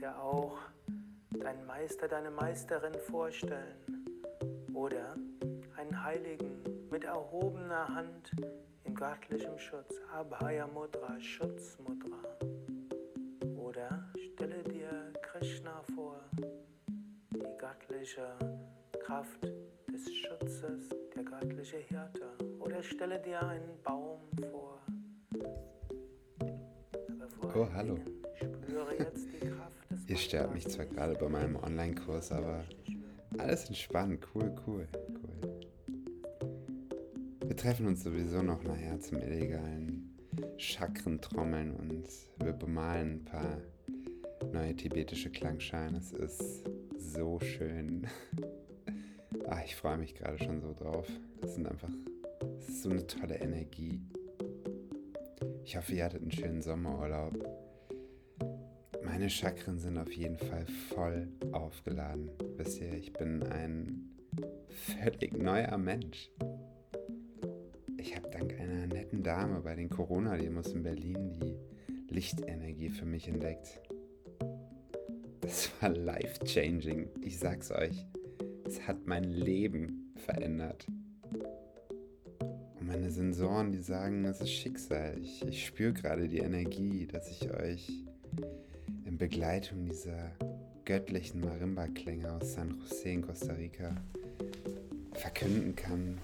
dir auch deinen Meister, deine Meisterin vorstellen oder einen Heiligen mit erhobener Hand in göttlichem Schutz, Abhaya Mudra, Schutzmudra. Oder stelle dir Krishna vor, die göttliche Kraft des Schutzes, der göttliche Hirte. Oder stelle dir einen Baum vor. Oh, hallo. Ihr stört mich zwar gerade bei meinem Online-Kurs, aber alles entspannt. Cool, cool, cool. Wir treffen uns sowieso noch nachher zum illegalen Chakrentrommeln und wir bemalen ein paar neue tibetische Klangscheine. Es ist so schön. Ach, ich freue mich gerade schon so drauf. Es sind einfach, es ist so eine tolle Energie. Ich hoffe, ihr hattet einen schönen Sommerurlaub. Meine Chakren sind auf jeden Fall voll aufgeladen. Ihr, ich bin ein völlig neuer Mensch. Ich habe dank einer netten Dame bei den Corona-Demos in Berlin die Lichtenergie für mich entdeckt. Das war life-changing. Ich sag's euch. Es hat mein Leben verändert. Und meine Sensoren, die sagen, es ist Schicksal. Ich, ich spüre gerade die Energie, dass ich euch Begleitung dieser göttlichen Marimba-Klänge aus San Jose in Costa Rica verkünden kann,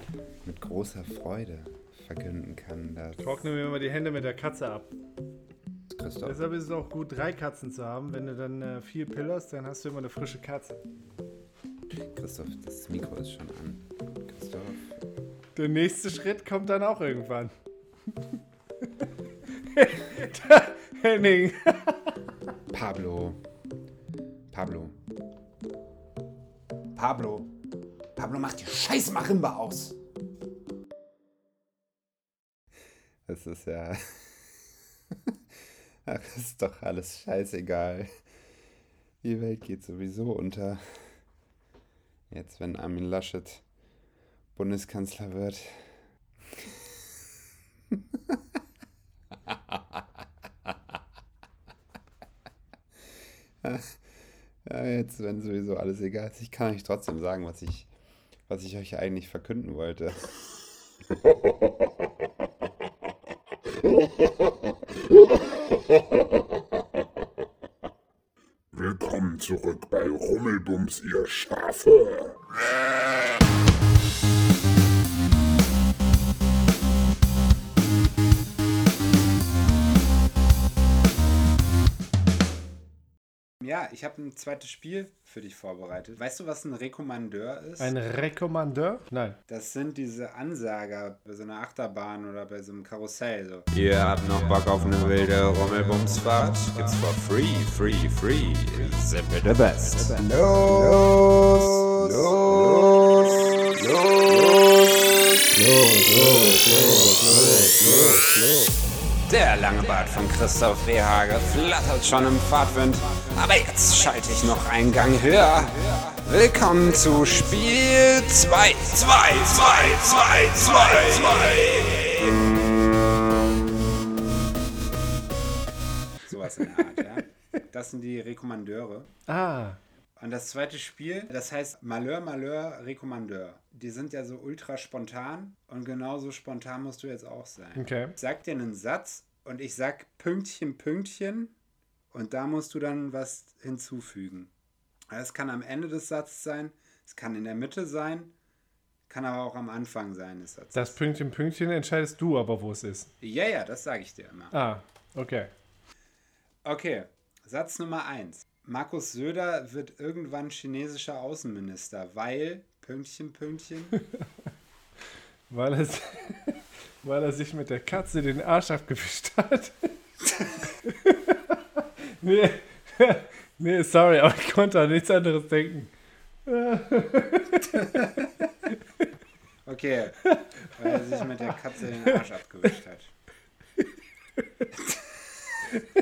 mit großer Freude verkünden kann, dass. Trockne mir mal die Hände mit der Katze ab. Christoph. Deshalb ist es auch gut, drei Katzen zu haben. Wenn du dann äh, vier pillerst, dann hast du immer eine frische Katze. Christoph, das Mikro ist schon an. Christoph. Der nächste Schritt kommt dann auch irgendwann. Henning. Pablo. Pablo. Pablo. Pablo, mach die scheiß Marimba aus. Das ist ja. Ach, ist doch alles scheißegal. Die Welt geht sowieso unter. Jetzt, wenn Armin Laschet Bundeskanzler wird. ja, jetzt, wenn sowieso alles egal ist, ich kann euch trotzdem sagen, was ich, was ich euch eigentlich verkünden wollte. Willkommen zurück bei Rummelbums, ihr Schafe. Ja, ich habe ein zweites Spiel für dich vorbereitet. Weißt du, was ein Rekommandeur ist? Ein Rekommandeur? Nein. Das sind diese Ansager bei so einer Achterbahn oder bei so einem Karussell. So. Ihr habt noch Bock auf eine wilde Rummelbumsfahrt? Gibt's for free, free, free. Simple the best. Los! Los! Der lange Bart von Christoph Rehage flattert schon im Fahrtwind. Aber jetzt schalte ich noch einen Gang höher. Willkommen zu Spiel 2. 2, 2, 2, 2, 2. Sowas in der Art, ja. Das sind die Rekommandeure. Ah. Und das zweite Spiel, das heißt Malheur, Malheur, Rekommandeur. Die sind ja so ultra spontan und genauso spontan musst du jetzt auch sein. Okay. Sag dir einen Satz und ich sag Pünktchen, Pünktchen und da musst du dann was hinzufügen. Es kann am Ende des Satzes sein, es kann in der Mitte sein, kann aber auch am Anfang sein des Satzes. Das Pünktchen, Pünktchen entscheidest du aber, wo es ist. ja, ja, das sage ich dir immer. Ah, okay. Okay, Satz Nummer 1. Markus Söder wird irgendwann chinesischer Außenminister, weil Pünktchen, Pünktchen. Weil er, weil er sich mit der Katze den Arsch abgewischt hat. nee, nee, sorry, aber ich konnte an nichts anderes denken. Okay, weil er sich mit der Katze den Arsch abgewischt hat.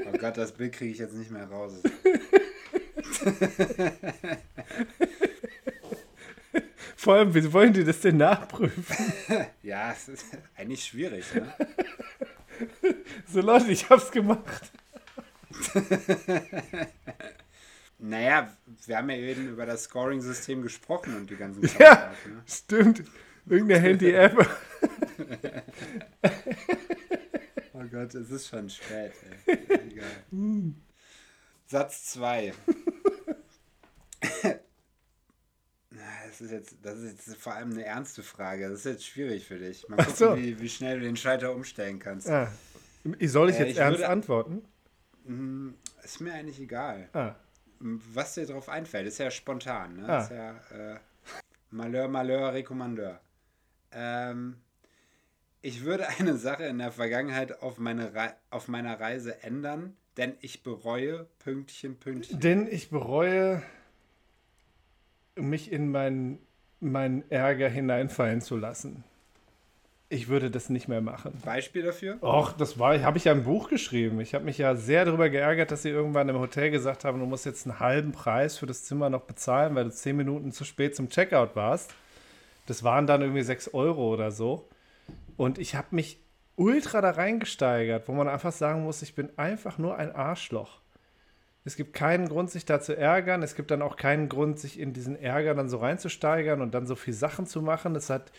Oh Gott, das Bild kriege ich jetzt nicht mehr raus. Vor allem, wie wollen die das denn nachprüfen? Ja, es ist eigentlich schwierig, ne? So Leute, ich hab's gemacht. Naja, wir haben ja eben über das Scoring-System gesprochen und die ganzen Ja, Zauberarten, ne? stimmt. Irgendeine Handy-App. Oh Gott, es ist schon spät, ey. Egal. Satz 2. Das ist, jetzt, das ist jetzt vor allem eine ernste Frage. Das ist jetzt schwierig für dich. Mal gucken, so. wie, wie schnell du den Schalter umstellen kannst. Ah. Soll ich Äh, jetzt ich ernst würde- antworten? Hm, Ist mir eigentlich egal. Ah. Was dir drauf einfällt, ist ja spontan. Ne? Ah. Ist ja äh, Malheur, Malheur, Recommandeur. Ähm, ich würde eine Sache in der Vergangenheit auf, meine auf meiner Reise ändern, denn ich bereue Pünktchen, Pünktchen. Denn ich bereue, mich in meinen meinen Ärger hineinfallen zu lassen. Ich würde das nicht mehr machen. Beispiel dafür? Och, das war, habe ich ja im Buch geschrieben. Ich habe mich ja sehr darüber geärgert, dass sie irgendwann im Hotel gesagt haben, du musst jetzt einen halben Preis für das Zimmer noch bezahlen, weil du zehn Minuten zu spät zum Checkout warst. Das waren dann irgendwie sechs Euro oder so. Und ich habe mich ultra da reingesteigert, wo man einfach sagen muss, ich bin einfach nur ein Arschloch. Es gibt keinen Grund, sich da zu ärgern. Es gibt dann auch keinen Grund, sich in diesen Ärger dann so reinzusteigern und dann so viel Sachen zu machen. Das hat,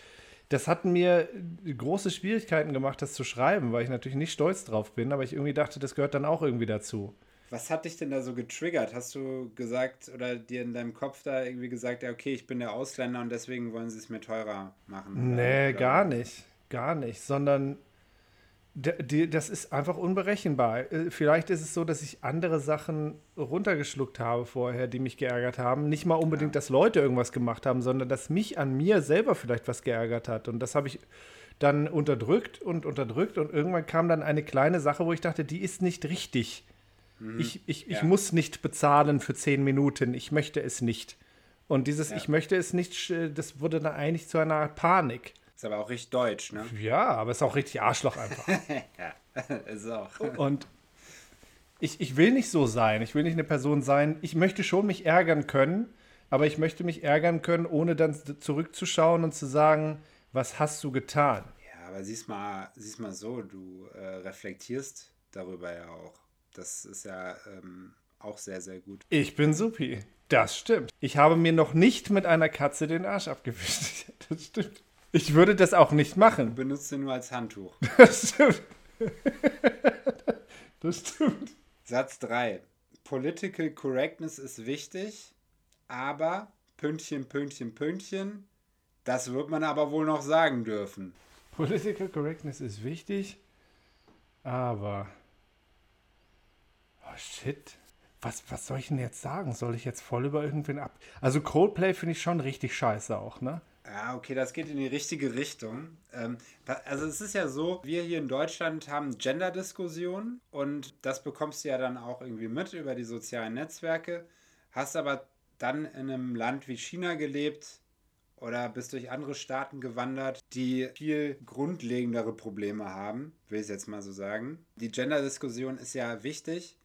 das hat mir große Schwierigkeiten gemacht, das zu schreiben, weil ich natürlich nicht stolz drauf bin, aber ich irgendwie dachte, das gehört dann auch irgendwie dazu. Was hat dich denn da so getriggert? Hast du gesagt oder dir in deinem Kopf da irgendwie gesagt, ja, okay, ich bin der Ausländer und deswegen wollen sie es mir teurer machen? Nee, Oder- gar nicht. Gar nicht. Sondern das ist einfach unberechenbar. Äh, Vielleicht ist es so, dass ich andere Sachen runtergeschluckt habe vorher, die mich geärgert haben. Nicht mal unbedingt, dass Leute irgendwas gemacht haben, sondern dass mich an mir selber vielleicht was geärgert hat. Und das habe ich dann unterdrückt und unterdrückt. Und irgendwann kam dann eine kleine Sache, wo ich dachte, die ist nicht richtig. Ich, ich, ich Ja. muss nicht bezahlen für zehn Minuten. Ich möchte es nicht. Und dieses Ich möchte es nicht, das wurde dann eigentlich zu einer Art Panik. Ist aber auch richtig deutsch, ne? Ja, aber es ist auch richtig Arschloch einfach. ja, ist auch. Und ich, ich will nicht so sein. Ich will nicht eine Person sein. Ich möchte schon mich ärgern können, aber ich möchte mich ärgern können, ohne dann zurückzuschauen und zu sagen, was hast du getan? Ja, aber siehst mal, siehst mal so, du äh, reflektierst darüber ja auch. Das ist ja ähm, auch sehr, sehr gut. Ich bin supi. Das stimmt. Ich habe mir noch nicht mit einer Katze den Arsch abgewischt. Das stimmt. Ich würde das auch nicht machen. Benutzt du nur als Handtuch. Das stimmt. Das stimmt. Satz 3. Political Correctness ist wichtig, aber Pünktchen, Pünktchen, Pünktchen, das wird man aber wohl noch sagen dürfen. Political Correctness ist wichtig, aber. Oh shit. Was, was soll ich denn jetzt sagen? Soll ich jetzt voll über irgendwen ab. Also Coldplay finde ich schon richtig scheiße auch, ne? Ja, okay, das geht in die richtige Richtung. Ähm, also es ist ja so, wir hier in Deutschland haben Gender-Diskussionen und das bekommst du ja dann auch irgendwie mit über die sozialen Netzwerke. Hast aber dann in einem Land wie China gelebt oder bist durch andere Staaten gewandert, die viel grundlegendere Probleme haben, will ich jetzt mal so sagen. Die Gender-Diskussion ist ja wichtig,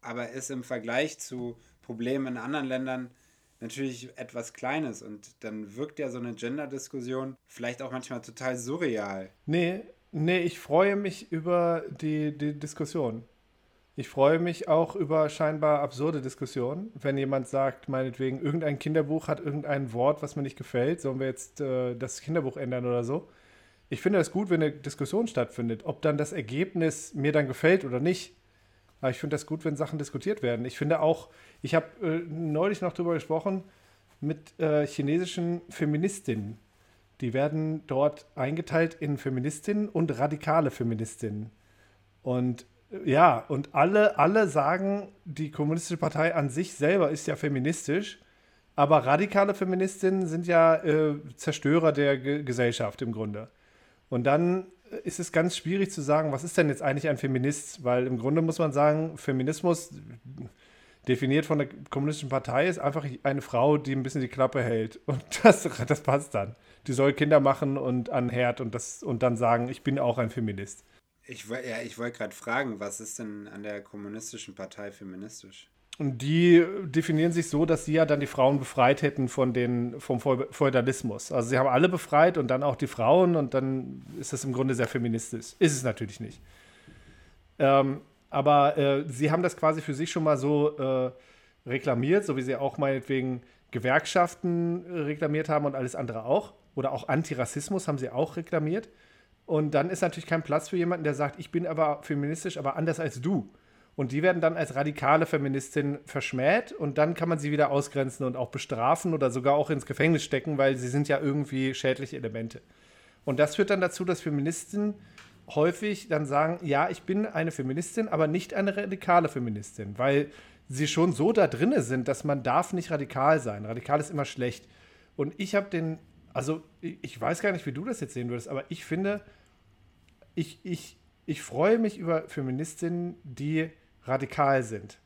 aber ist im Vergleich zu Problemen in anderen Ländern natürlich etwas Kleines und dann wirkt ja so eine Gender-Diskussion vielleicht auch manchmal total surreal. Nee, nee, ich freue mich über die, die Diskussion. Ich freue mich auch über scheinbar absurde Diskussionen. Wenn jemand sagt, meinetwegen, irgendein Kinderbuch hat irgendein Wort, was mir nicht gefällt, sollen wir jetzt äh, das Kinderbuch ändern oder so. Ich finde es gut, wenn eine Diskussion stattfindet. Ob dann das Ergebnis mir dann gefällt oder nicht. Aber ich finde das gut, wenn Sachen diskutiert werden. Ich finde auch, ich habe äh, neulich noch darüber gesprochen mit äh, chinesischen Feministinnen. Die werden dort eingeteilt in Feministinnen und radikale Feministinnen. Und äh, ja, und alle, alle sagen, die Kommunistische Partei an sich selber ist ja feministisch, aber radikale Feministinnen sind ja äh, Zerstörer der Ge Gesellschaft im Grunde. Und dann äh, ist es ganz schwierig zu sagen, was ist denn jetzt eigentlich ein Feminist? Weil im Grunde muss man sagen, Feminismus definiert von der kommunistischen Partei ist einfach eine Frau, die ein bisschen die Klappe hält. Und das, das passt dann. Die soll Kinder machen und an Herd und, das, und dann sagen, ich bin auch ein Feminist. Ich, ja, ich wollte gerade fragen, was ist denn an der kommunistischen Partei feministisch? Und die definieren sich so, dass sie ja dann die Frauen befreit hätten von den, vom Feu- Feudalismus. Also sie haben alle befreit und dann auch die Frauen und dann ist das im Grunde sehr feministisch. Ist es natürlich nicht. Ähm, aber äh, sie haben das quasi für sich schon mal so äh, reklamiert, so wie sie auch meinetwegen Gewerkschaften äh, reklamiert haben und alles andere auch. Oder auch Antirassismus haben sie auch reklamiert. Und dann ist natürlich kein Platz für jemanden, der sagt, ich bin aber feministisch, aber anders als du. Und die werden dann als radikale Feministin verschmäht und dann kann man sie wieder ausgrenzen und auch bestrafen oder sogar auch ins Gefängnis stecken, weil sie sind ja irgendwie schädliche Elemente. Und das führt dann dazu, dass Feministen häufig dann sagen, ja, ich bin eine Feministin, aber nicht eine radikale Feministin, weil sie schon so da drinne sind, dass man darf nicht radikal sein. Radikal ist immer schlecht. Und ich habe den, also ich weiß gar nicht, wie du das jetzt sehen würdest, aber ich finde, ich, ich, ich freue mich über Feministinnen, die radikal sind.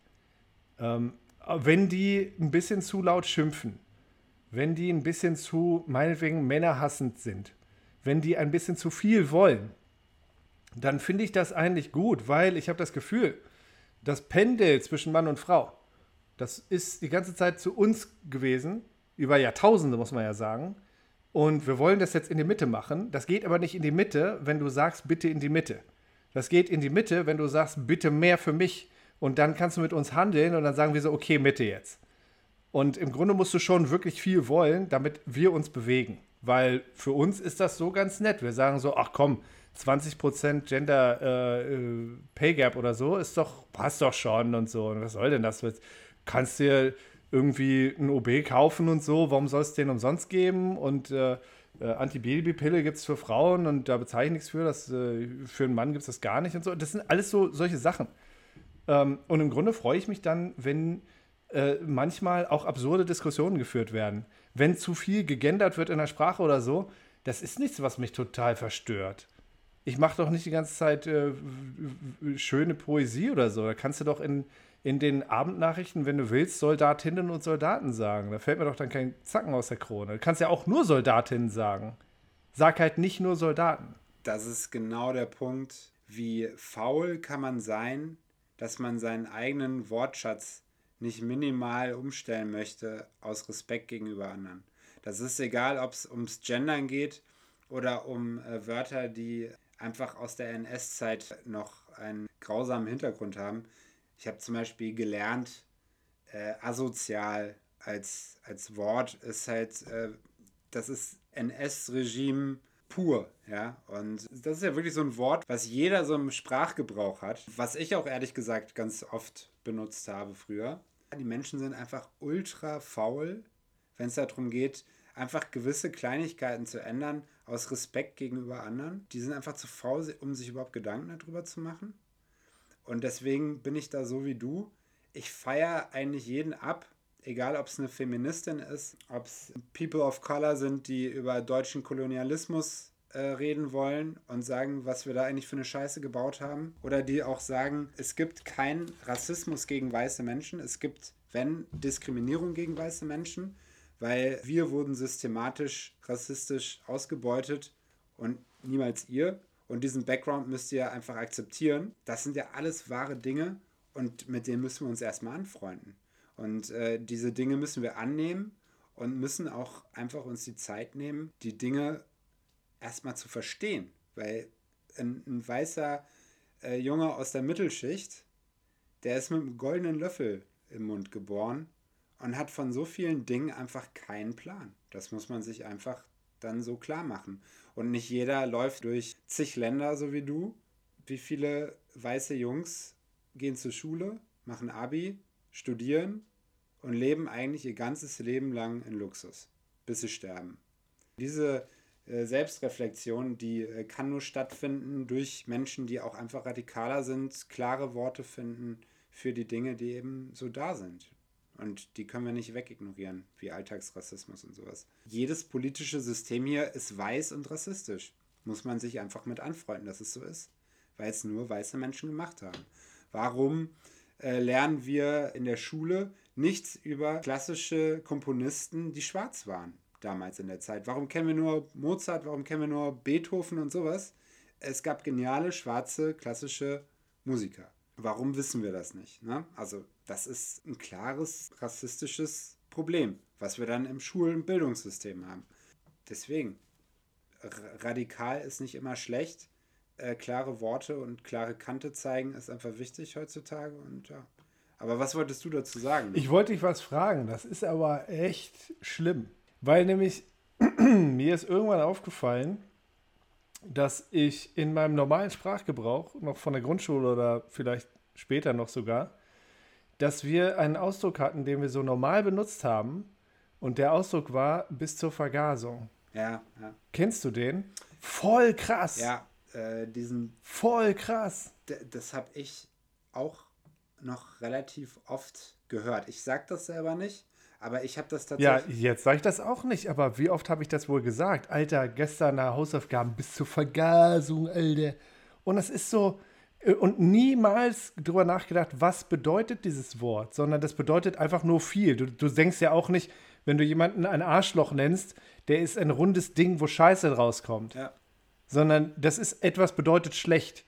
Ähm, wenn die ein bisschen zu laut schimpfen, wenn die ein bisschen zu, meinetwegen, männerhassend sind, wenn die ein bisschen zu viel wollen, dann finde ich das eigentlich gut, weil ich habe das Gefühl, das Pendel zwischen Mann und Frau, das ist die ganze Zeit zu uns gewesen, über Jahrtausende muss man ja sagen. Und wir wollen das jetzt in die Mitte machen. Das geht aber nicht in die Mitte, wenn du sagst, bitte in die Mitte. Das geht in die Mitte, wenn du sagst, bitte mehr für mich und dann kannst du mit uns handeln und dann sagen wir so, okay, Mitte jetzt. Und im Grunde musst du schon wirklich viel wollen, damit wir uns bewegen. Weil für uns ist das so ganz nett. Wir sagen so, ach komm, 20% Gender äh, äh, Pay Gap oder so ist doch, passt doch schon und so. Und was soll denn das? Kannst dir irgendwie ein OB kaufen und so, warum soll es den umsonst geben? Und äh, äh, Antibabypille gibt es für Frauen und da bezahle ich nichts für. Das, äh, für einen Mann gibt es das gar nicht und so. Das sind alles so solche Sachen. Ähm, und im Grunde freue ich mich dann, wenn äh, manchmal auch absurde Diskussionen geführt werden. Wenn zu viel gegendert wird in der Sprache oder so, das ist nichts, was mich total verstört. Ich mache doch nicht die ganze Zeit äh, schöne Poesie oder so. Da kannst du doch in, in den Abendnachrichten, wenn du willst, Soldatinnen und Soldaten sagen. Da fällt mir doch dann kein Zacken aus der Krone. Du kannst ja auch nur Soldatinnen sagen. Sag halt nicht nur Soldaten. Das ist genau der Punkt. Wie faul kann man sein, dass man seinen eigenen Wortschatz nicht minimal umstellen möchte aus Respekt gegenüber anderen. Das ist egal, ob es ums Gendern geht oder um äh, Wörter, die einfach aus der NS-Zeit noch einen grausamen Hintergrund haben. Ich habe zum Beispiel gelernt, äh, asozial als, als Wort ist halt, äh, das ist NS-Regime pur, ja. Und das ist ja wirklich so ein Wort, was jeder so im Sprachgebrauch hat, was ich auch ehrlich gesagt ganz oft benutzt habe früher. Die Menschen sind einfach ultra faul, wenn es darum geht, einfach gewisse Kleinigkeiten zu ändern aus Respekt gegenüber anderen. Die sind einfach zu faul, um sich überhaupt Gedanken darüber zu machen. Und deswegen bin ich da so wie du. Ich feiere eigentlich jeden ab, egal ob es eine Feministin ist, ob es People of Color sind, die über deutschen Kolonialismus äh, reden wollen und sagen, was wir da eigentlich für eine Scheiße gebaut haben. Oder die auch sagen, es gibt keinen Rassismus gegen weiße Menschen. Es gibt, wenn, Diskriminierung gegen weiße Menschen, weil wir wurden systematisch rassistisch ausgebeutet und niemals ihr. Und diesen Background müsst ihr einfach akzeptieren. Das sind ja alles wahre Dinge und mit denen müssen wir uns erstmal anfreunden. Und äh, diese Dinge müssen wir annehmen und müssen auch einfach uns die Zeit nehmen, die Dinge erstmal zu verstehen. Weil ein, ein weißer äh, Junge aus der Mittelschicht, der ist mit einem goldenen Löffel im Mund geboren und hat von so vielen Dingen einfach keinen Plan. Das muss man sich einfach dann so klar machen. Und nicht jeder läuft durch zig Länder, so wie du. Wie viele weiße Jungs gehen zur Schule, machen Abi, studieren und leben eigentlich ihr ganzes Leben lang in Luxus, bis sie sterben. Diese äh, Selbstreflexion, die äh, kann nur stattfinden durch Menschen, die auch einfach radikaler sind, klare Worte finden für die Dinge, die eben so da sind. Und die können wir nicht wegignorieren, wie Alltagsrassismus und sowas. Jedes politische System hier ist weiß und rassistisch. Muss man sich einfach mit anfreunden, dass es so ist. Weil es nur weiße Menschen gemacht haben. Warum äh, lernen wir in der Schule nichts über klassische Komponisten, die schwarz waren damals in der Zeit. Warum kennen wir nur Mozart, warum kennen wir nur Beethoven und sowas? Es gab geniale schwarze klassische Musiker. Warum wissen wir das nicht? Ne? Also das ist ein klares rassistisches Problem, was wir dann im Schul- und Bildungssystem haben. Deswegen, radikal ist nicht immer schlecht. Äh, klare Worte und klare Kante zeigen ist einfach wichtig heutzutage und ja, Aber was wolltest du dazu sagen? Ich wollte dich was fragen, das ist aber echt schlimm. Weil nämlich mir ist irgendwann aufgefallen, dass ich in meinem normalen Sprachgebrauch, noch von der Grundschule oder vielleicht später noch sogar, dass wir einen Ausdruck hatten, den wir so normal benutzt haben. Und der Ausdruck war bis zur Vergasung. ja, ja. Kennst du den? Voll krass. Ja, äh, diesen, Voll krass. das habe ich auch noch relativ oft gehört. Ich sag das selber nicht, aber ich habe das Ja, tatsächlich. jetzt sage ich das auch nicht, aber wie oft habe ich das wohl gesagt? Alter, gestern nach Hausaufgaben bis zur Vergasung, Alter. Und das ist so, äh, und niemals drüber nachgedacht, was bedeutet dieses Wort, sondern das bedeutet einfach nur viel. Du, du denkst ja auch nicht, wenn du jemanden ein Arschloch nennst, der ist ein rundes Ding, wo Scheiße rauskommt. Ja. Sondern das ist etwas bedeutet schlecht.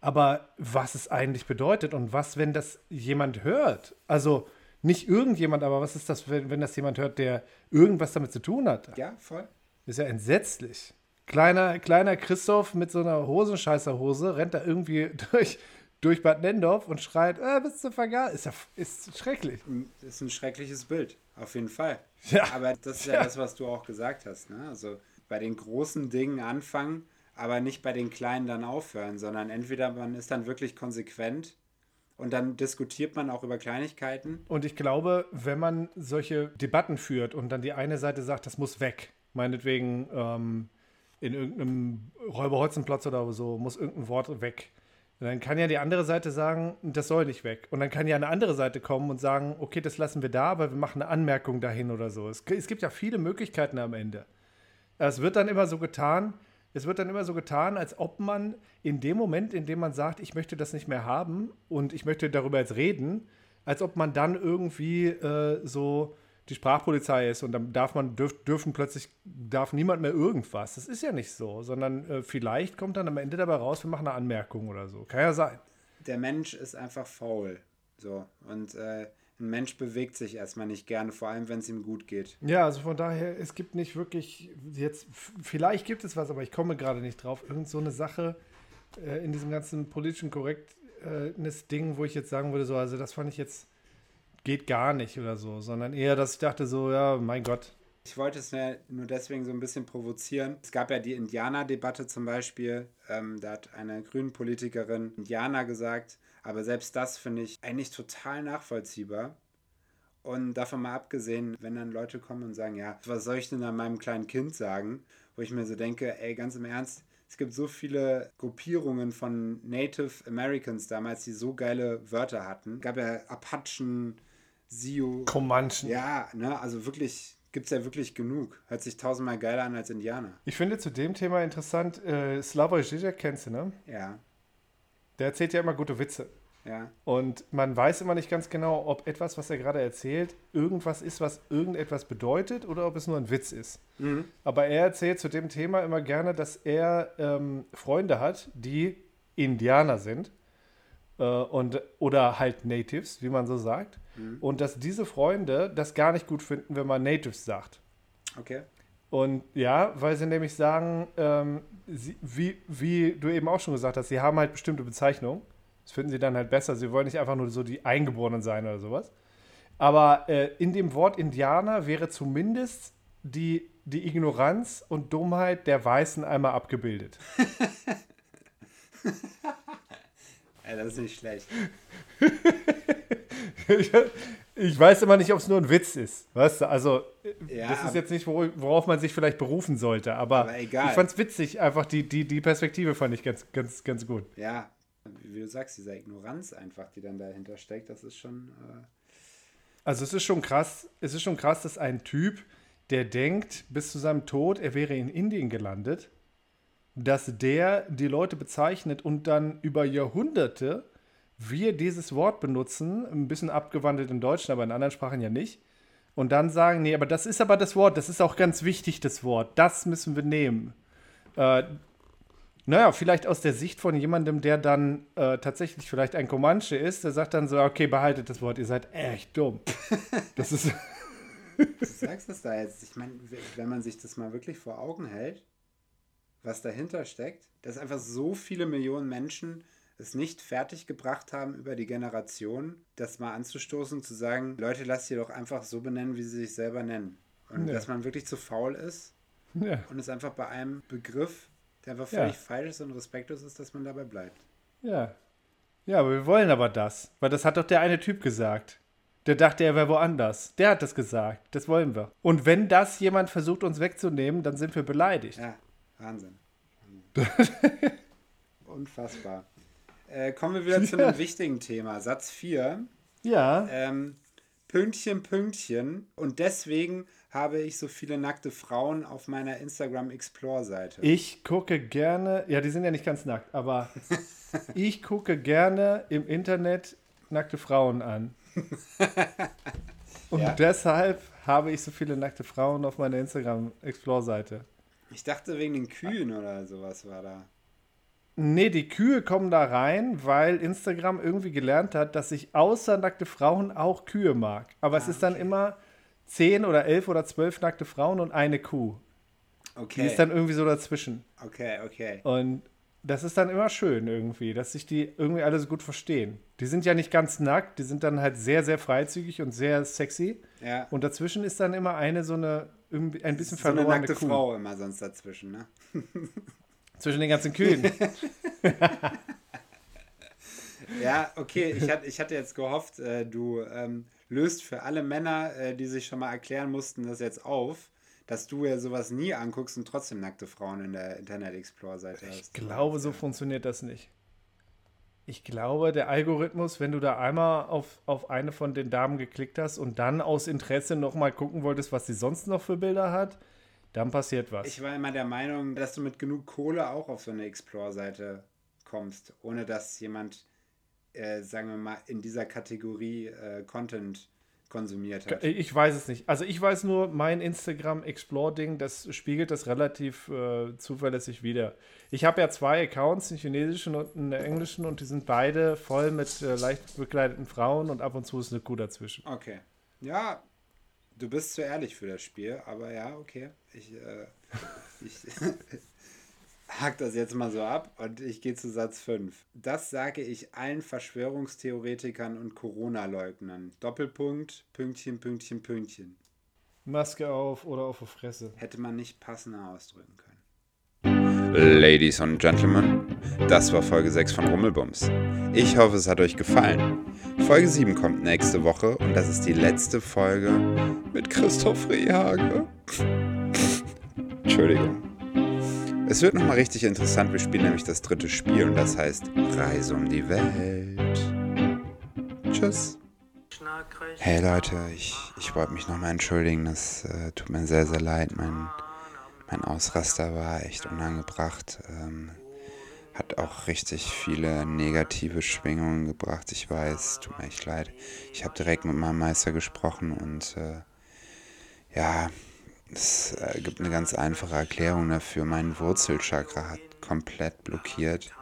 Aber was es eigentlich bedeutet und was, wenn das jemand hört? Also nicht irgendjemand, aber was ist das, wenn, wenn das jemand hört, der irgendwas damit zu tun hat? ja, voll. Ist ja entsetzlich. Kleiner, kleiner Christoph mit so einer Hosenscheißerhose rennt da irgendwie durch, durch Bad Nendorf und schreit, äh, bist du vergaß? Ist ja ist schrecklich. Das ist ein schreckliches Bild, auf jeden Fall. Ja. Aber das ist ja, Ja. das, was du auch gesagt hast. Ne? Also bei den großen Dingen anfangen, aber nicht bei den kleinen dann aufhören, sondern entweder man ist dann wirklich konsequent und dann diskutiert man auch über Kleinigkeiten. Und ich glaube, wenn man solche Debatten führt und dann die eine Seite sagt, das muss weg, meinetwegen ähm, in irgendeinem Räuberholzenplatz oder so, muss irgendein Wort weg. Dann kann ja die andere Seite sagen, das soll nicht weg. Und dann kann ja eine andere Seite kommen und sagen, okay, das lassen wir da, aber wir machen eine Anmerkung dahin oder so. Es, es gibt ja viele Möglichkeiten am Ende. Es wird dann immer so getan, es wird dann immer so getan, als ob man in dem Moment, in dem man sagt, ich möchte das nicht mehr haben und ich möchte darüber jetzt reden, als ob man dann irgendwie äh, so die Sprachpolizei ist und dann darf man dürf, dürfen plötzlich darf niemand mehr irgendwas. Das ist ja nicht so, sondern äh, vielleicht kommt dann am Ende dabei raus, wir machen eine Anmerkung oder so. Kann ja sein. Der Mensch ist einfach faul. So. Und äh, ein Mensch bewegt sich erstmal nicht gerne, vor allem wenn es ihm gut geht. Ja, also von daher, es gibt nicht wirklich jetzt, vielleicht gibt es was, aber ich komme gerade nicht drauf. Irgend so eine Sache äh, in diesem ganzen politischen Korrektness-Ding, wo ich jetzt sagen würde, so, also das fand ich jetzt, geht gar nicht oder so, sondern eher, dass ich dachte so, ja, mein Gott. Ich wollte es nur nur deswegen so ein bisschen provozieren. Es gab ja die Indianer-Debatte zum Beispiel. Ähm, da hat eine Grünen-Politikerin Indianer gesagt. Aber selbst das finde ich eigentlich total nachvollziehbar. Und davon mal abgesehen, wenn dann Leute kommen und sagen, ja, was soll ich denn an meinem kleinen Kind sagen? Wo ich mir so denke, ey, ganz im Ernst, es gibt so viele Gruppierungen von Native Americans damals, die so geile Wörter hatten. Es gab ja Apachen, Sioux. Comanchen. Ja, ne, also wirklich, gibt es ja wirklich genug. Hört sich tausendmal geiler an als Indianer. Ich finde zu dem Thema interessant, äh, Slavoj Žižek kennst du, ne? Ja, Der erzählt ja immer gute Witze. ja, Und man weiß immer nicht ganz genau, ob etwas, was er gerade erzählt, irgendwas ist, was irgendetwas bedeutet oder ob es nur ein Witz ist. Aber er erzählt zu dem Thema immer gerne, dass er ähm, Freunde hat, die Indianer sind äh, und, oder halt Natives, wie man so sagt. Und dass diese Freunde das gar nicht gut finden, wenn man Natives sagt. okay. Und ja, weil sie nämlich sagen, ähm, sie, wie, wie du eben auch schon gesagt hast, sie haben halt bestimmte Bezeichnungen. Das finden sie dann halt besser. Sie wollen nicht einfach nur so die Eingeborenen sein oder sowas. Aber äh, in dem Wort Indianer wäre zumindest die, die Ignoranz und Dummheit der Weißen einmal abgebildet. Ey, das ist nicht schlecht. ich, weiß immer nicht, ob es nur ein Witz ist. Weißt du, also Ja, das ist jetzt nicht, wor- worauf man sich vielleicht berufen sollte. Aber, Aber egal. ich fand es witzig, einfach die, die, die Perspektive fand ich ganz, ganz, ganz gut. Ja, wie du sagst, diese Ignoranz einfach, die dann dahinter steckt, das ist schon. Äh, Also es ist schon krass, es ist schon krass, dass ein Typ, der denkt, bis zu seinem Tod, er wäre in Indien gelandet, dass der die Leute bezeichnet und dann über Jahrhunderte wir dieses Wort benutzen, ein bisschen abgewandelt im Deutschen, aber in anderen Sprachen ja nicht. Und dann sagen, nee, aber das ist aber das Wort, das ist auch ganz wichtig, das Wort, das müssen wir nehmen. Äh, naja, vielleicht aus der Sicht von jemandem, der dann äh, tatsächlich vielleicht ein Comanche ist, der sagt dann so, okay, behaltet das Wort, ihr seid echt dumm. Das ist, du sagst es da jetzt. Ich meine, wenn man sich das mal wirklich vor Augen hält, was dahinter steckt, dass einfach so viele Millionen Menschen es nicht fertig gebracht haben, über die Generation das mal anzustoßen, zu sagen, Leute, lasst sie doch einfach so benennen, wie sie sich selber nennen. Und Ja. dass man wirklich zu faul ist Ja, und es einfach bei einem Begriff, der einfach Ja. völlig falsch ist und respektlos ist, dass man dabei bleibt. ja. Ja, aber wir wollen aber das. Weil das hat doch der eine Typ gesagt. Der dachte, er wäre woanders. Der hat das gesagt. Das wollen wir. Und wenn das jemand versucht, uns wegzunehmen, dann sind wir beleidigt. Ja, Wahnsinn. Unfassbar. Äh, kommen wir wieder zu einem wichtigen Thema. Satz 4. Ja. Ähm, Pünktchen, Pünktchen. Und deswegen habe ich so viele nackte Frauen auf meiner Instagram Explore-Seite. Ich gucke gerne, ja, die sind ja nicht ganz nackt, aber ich gucke gerne im Internet nackte Frauen an. Und Ja. deshalb habe ich so viele nackte Frauen auf meiner Instagram Explore-Seite. Ich dachte wegen den Kühen oder sowas war da. Nee, die Kühe kommen da rein, weil Instagram irgendwie gelernt hat, dass ich außer nackte Frauen auch Kühe mag. Aber es ist dann immer zehn oder elf oder zwölf nackte Frauen und eine Kuh. Die Okay. ist dann irgendwie so dazwischen. okay, okay. Und das ist dann immer schön irgendwie, dass sich die irgendwie alle so gut verstehen. Die sind ja nicht ganz nackt, die sind dann halt sehr, sehr freizügig und sehr sexy. Ja. Und dazwischen ist dann immer eine so eine ein bisschen so eine verlorene nackte Kuh. Frau immer sonst dazwischen, ne? Zwischen den ganzen Kühen. Ja, okay, ich hatte, ich hatte jetzt gehofft, äh, du ähm, löst für alle Männer, äh, die sich schon mal erklären mussten, das jetzt auf, dass du ja sowas nie anguckst und trotzdem nackte Frauen in der Internet Explorer-Seite hast. Ich glaube, so funktioniert das nicht. Ich glaube, der Algorithmus, wenn du da einmal auf, auf eine von den Damen geklickt hast und dann aus Interesse nochmal gucken wolltest, was sie sonst noch für Bilder hat, dann passiert was. Ich war immer der Meinung, dass du mit genug Kohle auch auf so eine Explore-Seite kommst, ohne dass jemand, äh, sagen wir mal, in dieser Kategorie äh, Content konsumiert hat. Ich weiß es nicht. Also ich weiß nur, mein Instagram Explore-Ding, das spiegelt das relativ äh, zuverlässig wider. Ich habe ja zwei Accounts, einen chinesischen und einen englischen, und die sind beide voll mit äh, leicht bekleideten Frauen und ab und zu ist eine Kuh dazwischen. Okay. Ja, du bist zu ehrlich für das Spiel, aber ja, okay. Ich, äh, ich hack das jetzt mal so ab und ich gehe zu Satz 5. Das sage ich allen Verschwörungstheoretikern und Corona-Leugnern. Doppelpunkt, Pünktchen, Pünktchen, Pünktchen. Maske auf oder auf die Fresse. Hätte man nicht passender ausdrücken können. Ladies and Gentlemen, das war Folge 6 von Rummelbums. Ich hoffe, es hat euch gefallen. Folge 7 kommt nächste Woche und das ist die letzte Folge mit Christoph Rehage. Entschuldigung. Es wird nochmal richtig interessant. Wir spielen nämlich das dritte Spiel und das heißt Reise um die Welt. Tschüss. Hey Leute, ich, ich wollte mich nochmal entschuldigen. Das äh, tut mir sehr, sehr leid. Mein, mein Ausraster war echt unangebracht. Ähm, hat auch richtig viele negative Schwingungen gebracht. Ich weiß, tut mir echt leid. Ich habe direkt mit meinem Meister gesprochen und äh, ja, es äh, gibt eine ganz einfache Erklärung dafür. Mein Wurzelchakra hat komplett blockiert.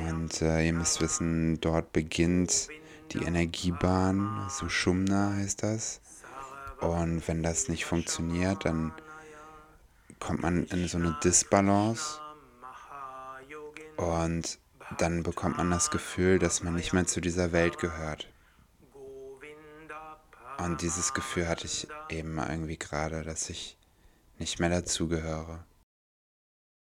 Und äh, ihr müsst wissen, dort beginnt die Energiebahn, Sushumna heißt das. Und wenn das nicht funktioniert, dann kommt man in so eine Disbalance und dann bekommt man das Gefühl, dass man nicht mehr zu dieser Welt gehört. Und dieses Gefühl hatte ich eben irgendwie gerade, dass ich nicht mehr dazugehöre.